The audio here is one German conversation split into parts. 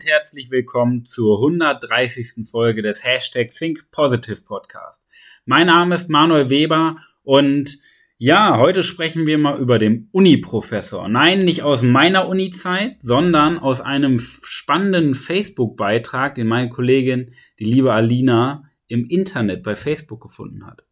und herzlich willkommen zur 130. Folge des Hashtag Think Positive Podcast. Mein Name ist Manuel Weber und ja, heute sprechen wir mal über den Uni-Professor. Nein, nicht aus meiner Uni-Zeit, sondern aus einem spannenden Facebook-Beitrag, den meine Kollegin, die liebe Alina, im Internet bei Facebook gefunden hat.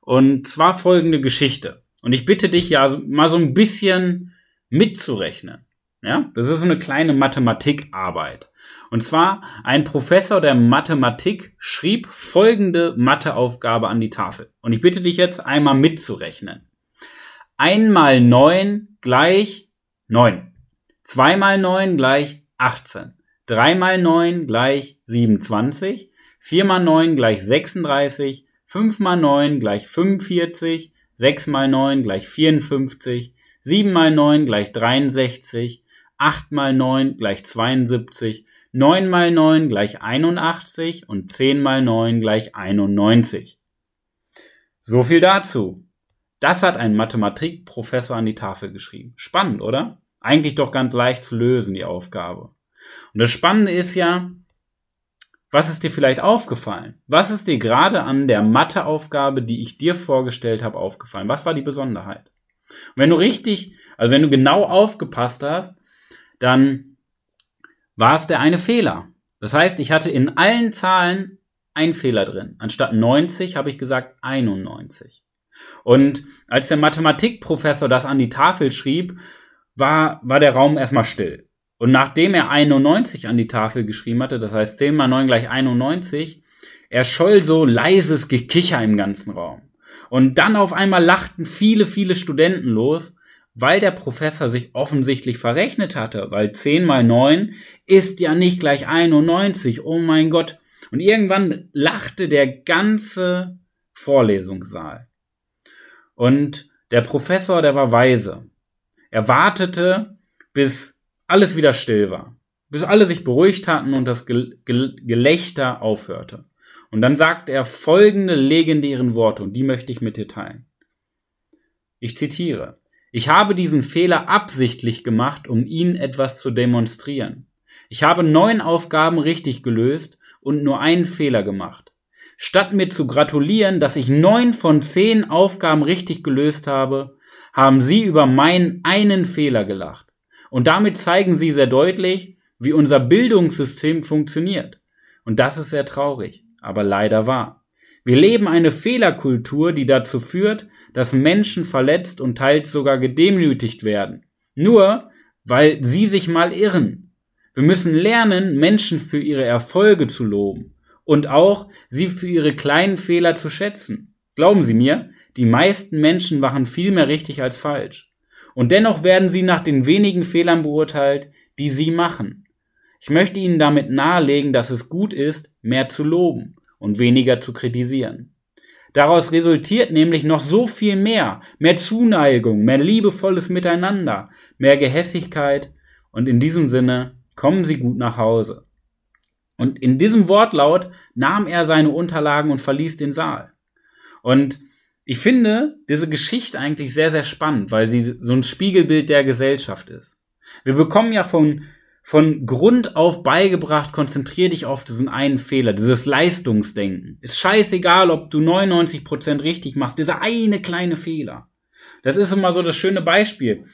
Und zwar folgende Geschichte. Und ich bitte dich ja mal so ein bisschen mitzurechnen. Ja, das ist so eine kleine Mathematikarbeit. Und zwar ein Professor der Mathematik schrieb folgende Matheaufgabe an die Tafel. Und ich bitte dich jetzt einmal mitzurechnen. 1 mal 9 gleich 9. 2 mal 9 gleich 18. 3 mal 9 gleich 27. 4 mal 9 gleich 36. 5 mal 9 gleich 45. 6 mal 9 gleich 54. 7 mal 9 gleich 63. 8 mal 9 gleich 72, 9 mal 9 gleich 81 und 10 mal 9 gleich 91. So viel dazu. Das hat ein Mathematikprofessor an die Tafel geschrieben. Spannend, oder? Eigentlich doch ganz leicht zu lösen, die Aufgabe. Und das Spannende ist ja, was ist dir vielleicht aufgefallen? Was ist dir gerade an der Matheaufgabe, die ich dir vorgestellt habe, aufgefallen? Was war die Besonderheit? Und wenn du richtig, also wenn du genau aufgepasst hast, dann war es der eine Fehler. Das heißt, ich hatte in allen Zahlen einen Fehler drin. Anstatt 90 habe ich gesagt 91. Und als der Mathematikprofessor das an die Tafel schrieb, war, war der Raum erstmal still. Und nachdem er 91 an die Tafel geschrieben hatte, das heißt 10 mal 9 gleich 91, erscholl so leises Gekicher im ganzen Raum. Und dann auf einmal lachten viele, viele Studenten los weil der Professor sich offensichtlich verrechnet hatte, weil 10 mal 9 ist ja nicht gleich 91, oh mein Gott. Und irgendwann lachte der ganze Vorlesungssaal. Und der Professor, der war weise. Er wartete, bis alles wieder still war, bis alle sich beruhigt hatten und das Gelächter aufhörte. Und dann sagte er folgende legendären Worte, und die möchte ich mit dir teilen. Ich zitiere. Ich habe diesen Fehler absichtlich gemacht, um Ihnen etwas zu demonstrieren. Ich habe neun Aufgaben richtig gelöst und nur einen Fehler gemacht. Statt mir zu gratulieren, dass ich neun von zehn Aufgaben richtig gelöst habe, haben Sie über meinen einen Fehler gelacht. Und damit zeigen Sie sehr deutlich, wie unser Bildungssystem funktioniert. Und das ist sehr traurig, aber leider wahr. Wir leben eine Fehlerkultur, die dazu führt, dass Menschen verletzt und teils sogar gedemütigt werden. Nur, weil sie sich mal irren. Wir müssen lernen, Menschen für ihre Erfolge zu loben und auch sie für ihre kleinen Fehler zu schätzen. Glauben Sie mir, die meisten Menschen machen viel mehr richtig als falsch. Und dennoch werden sie nach den wenigen Fehlern beurteilt, die sie machen. Ich möchte Ihnen damit nahelegen, dass es gut ist, mehr zu loben und weniger zu kritisieren. Daraus resultiert nämlich noch so viel mehr. Mehr Zuneigung, mehr liebevolles Miteinander, mehr Gehässigkeit und in diesem Sinne kommen Sie gut nach Hause. Und in diesem Wortlaut nahm er seine Unterlagen und verließ den Saal. Und ich finde diese Geschichte eigentlich sehr, sehr spannend, weil sie so ein Spiegelbild der Gesellschaft ist. Wir bekommen ja von von Grund auf beigebracht, konzentrier dich auf diesen einen Fehler, dieses Leistungsdenken. Ist scheißegal, ob du 99% richtig machst, dieser eine kleine Fehler. Das ist immer so das schöne Beispiel.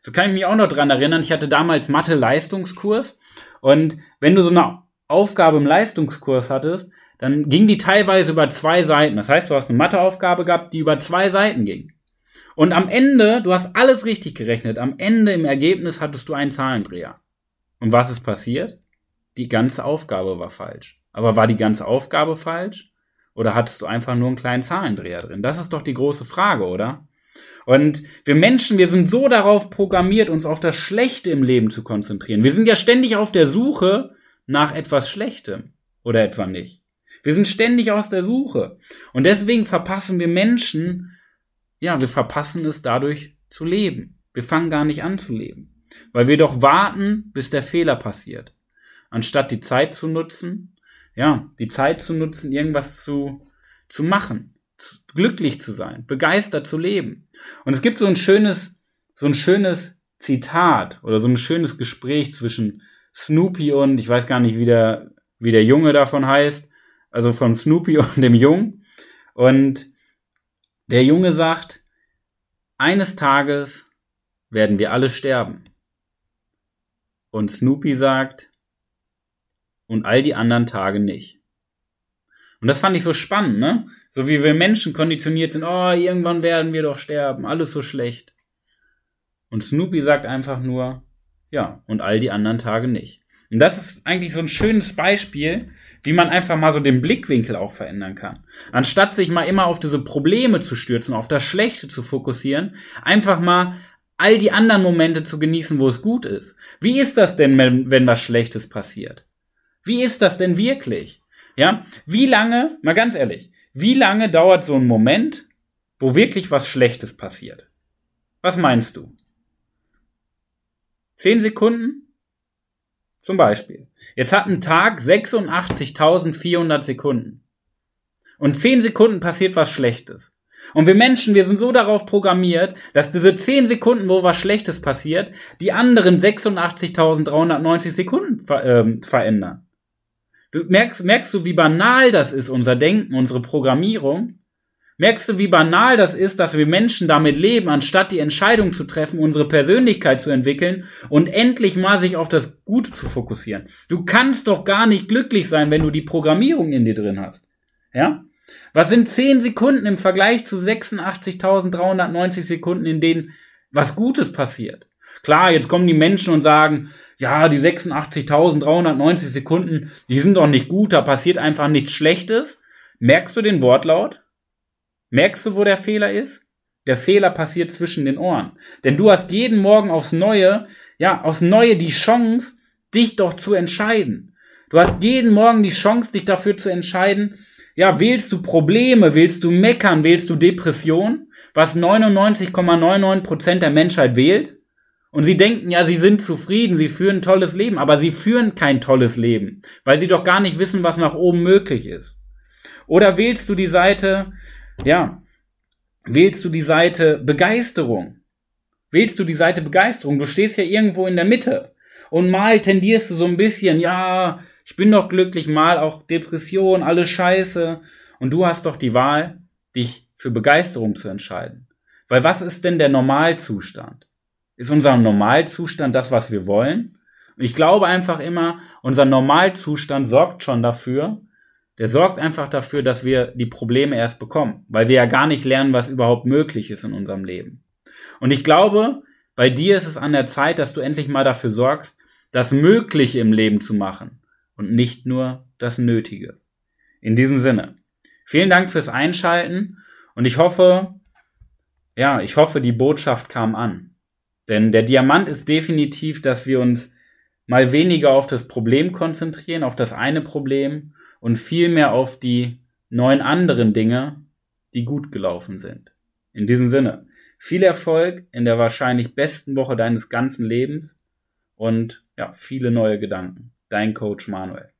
So kann ich mich auch noch dran erinnern, ich hatte damals Mathe-Leistungskurs und wenn du so eine Aufgabe im Leistungskurs hattest, dann ging die teilweise über zwei Seiten. Das heißt, du hast eine Matheaufgabe gehabt, die über zwei Seiten ging. Und am Ende, du hast alles richtig gerechnet, am Ende im Ergebnis hattest du einen Zahlendreher. Und was ist passiert? Die ganze Aufgabe war falsch. Aber war die ganze Aufgabe falsch? Oder hattest du einfach nur einen kleinen Zahlendreher drin? Das ist doch die große Frage, oder? Und wir Menschen, wir sind so darauf programmiert, uns auf das Schlechte im Leben zu konzentrieren. Wir sind ja ständig auf der Suche nach etwas Schlechtem. Oder etwa nicht. Wir sind ständig aus der Suche. Und deswegen verpassen wir Menschen, ja, wir verpassen es dadurch zu leben. Wir fangen gar nicht an zu leben. Weil wir doch warten, bis der Fehler passiert. Anstatt die Zeit zu nutzen, ja, die Zeit zu nutzen, irgendwas zu, zu machen, zu, glücklich zu sein, begeistert zu leben. Und es gibt so ein schönes, so ein schönes Zitat oder so ein schönes Gespräch zwischen Snoopy und ich weiß gar nicht, wie der, wie der Junge davon heißt. Also von Snoopy und dem Jungen. Und der Junge sagt, eines Tages werden wir alle sterben. Und Snoopy sagt, und all die anderen Tage nicht. Und das fand ich so spannend, ne? So wie wir Menschen konditioniert sind, oh, irgendwann werden wir doch sterben, alles so schlecht. Und Snoopy sagt einfach nur, ja, und all die anderen Tage nicht. Und das ist eigentlich so ein schönes Beispiel, wie man einfach mal so den Blickwinkel auch verändern kann. Anstatt sich mal immer auf diese Probleme zu stürzen, auf das Schlechte zu fokussieren, einfach mal all die anderen Momente zu genießen, wo es gut ist. Wie ist das denn, wenn, was Schlechtes passiert? Wie ist das denn wirklich? Ja, wie lange, mal ganz ehrlich, wie lange dauert so ein Moment, wo wirklich was Schlechtes passiert? Was meinst du? Zehn Sekunden? Zum Beispiel. Jetzt hat ein Tag 86.400 Sekunden. Und zehn Sekunden passiert was Schlechtes. Und wir Menschen, wir sind so darauf programmiert, dass diese zehn Sekunden, wo was Schlechtes passiert, die anderen 86.390 Sekunden ver äh, verändern. Du merkst, merkst du, wie banal das ist, unser Denken, unsere Programmierung? Merkst du, wie banal das ist, dass wir Menschen damit leben, anstatt die Entscheidung zu treffen, unsere Persönlichkeit zu entwickeln und endlich mal sich auf das Gute zu fokussieren? Du kannst doch gar nicht glücklich sein, wenn du die Programmierung in dir drin hast. Ja? Was sind 10 Sekunden im Vergleich zu 86.390 Sekunden, in denen was Gutes passiert? Klar, jetzt kommen die Menschen und sagen, ja, die 86.390 Sekunden, die sind doch nicht gut, da passiert einfach nichts Schlechtes. Merkst du den Wortlaut? Merkst du, wo der Fehler ist? Der Fehler passiert zwischen den Ohren. Denn du hast jeden Morgen aufs Neue, ja, aufs Neue die Chance, dich doch zu entscheiden. Du hast jeden Morgen die Chance, dich dafür zu entscheiden, ja, wählst du Probleme, wählst du Meckern, wählst du Depression, was 99,99% der Menschheit wählt? Und sie denken ja, sie sind zufrieden, sie führen ein tolles Leben, aber sie führen kein tolles Leben, weil sie doch gar nicht wissen, was nach oben möglich ist. Oder wählst du die Seite, ja, wählst du die Seite Begeisterung? Wählst du die Seite Begeisterung? Du stehst ja irgendwo in der Mitte. Und mal tendierst du so ein bisschen, ja, ich bin doch glücklich, mal auch Depression, alles scheiße. Und du hast doch die Wahl, dich für Begeisterung zu entscheiden. Weil was ist denn der Normalzustand? Ist unser Normalzustand das, was wir wollen? Und ich glaube einfach immer, unser Normalzustand sorgt schon dafür, der sorgt einfach dafür, dass wir die Probleme erst bekommen, weil wir ja gar nicht lernen, was überhaupt möglich ist in unserem Leben. Und ich glaube, bei dir ist es an der Zeit, dass du endlich mal dafür sorgst, das Mögliche im Leben zu machen und nicht nur das Nötige. In diesem Sinne. Vielen Dank fürs Einschalten und ich hoffe, ja, ich hoffe, die Botschaft kam an. Denn der Diamant ist definitiv, dass wir uns mal weniger auf das Problem konzentrieren, auf das eine Problem und viel mehr auf die neun anderen Dinge, die gut gelaufen sind. In diesem Sinne, viel Erfolg in der wahrscheinlich besten Woche deines ganzen Lebens und ja, viele neue Gedanken. Dein Coach Manuel.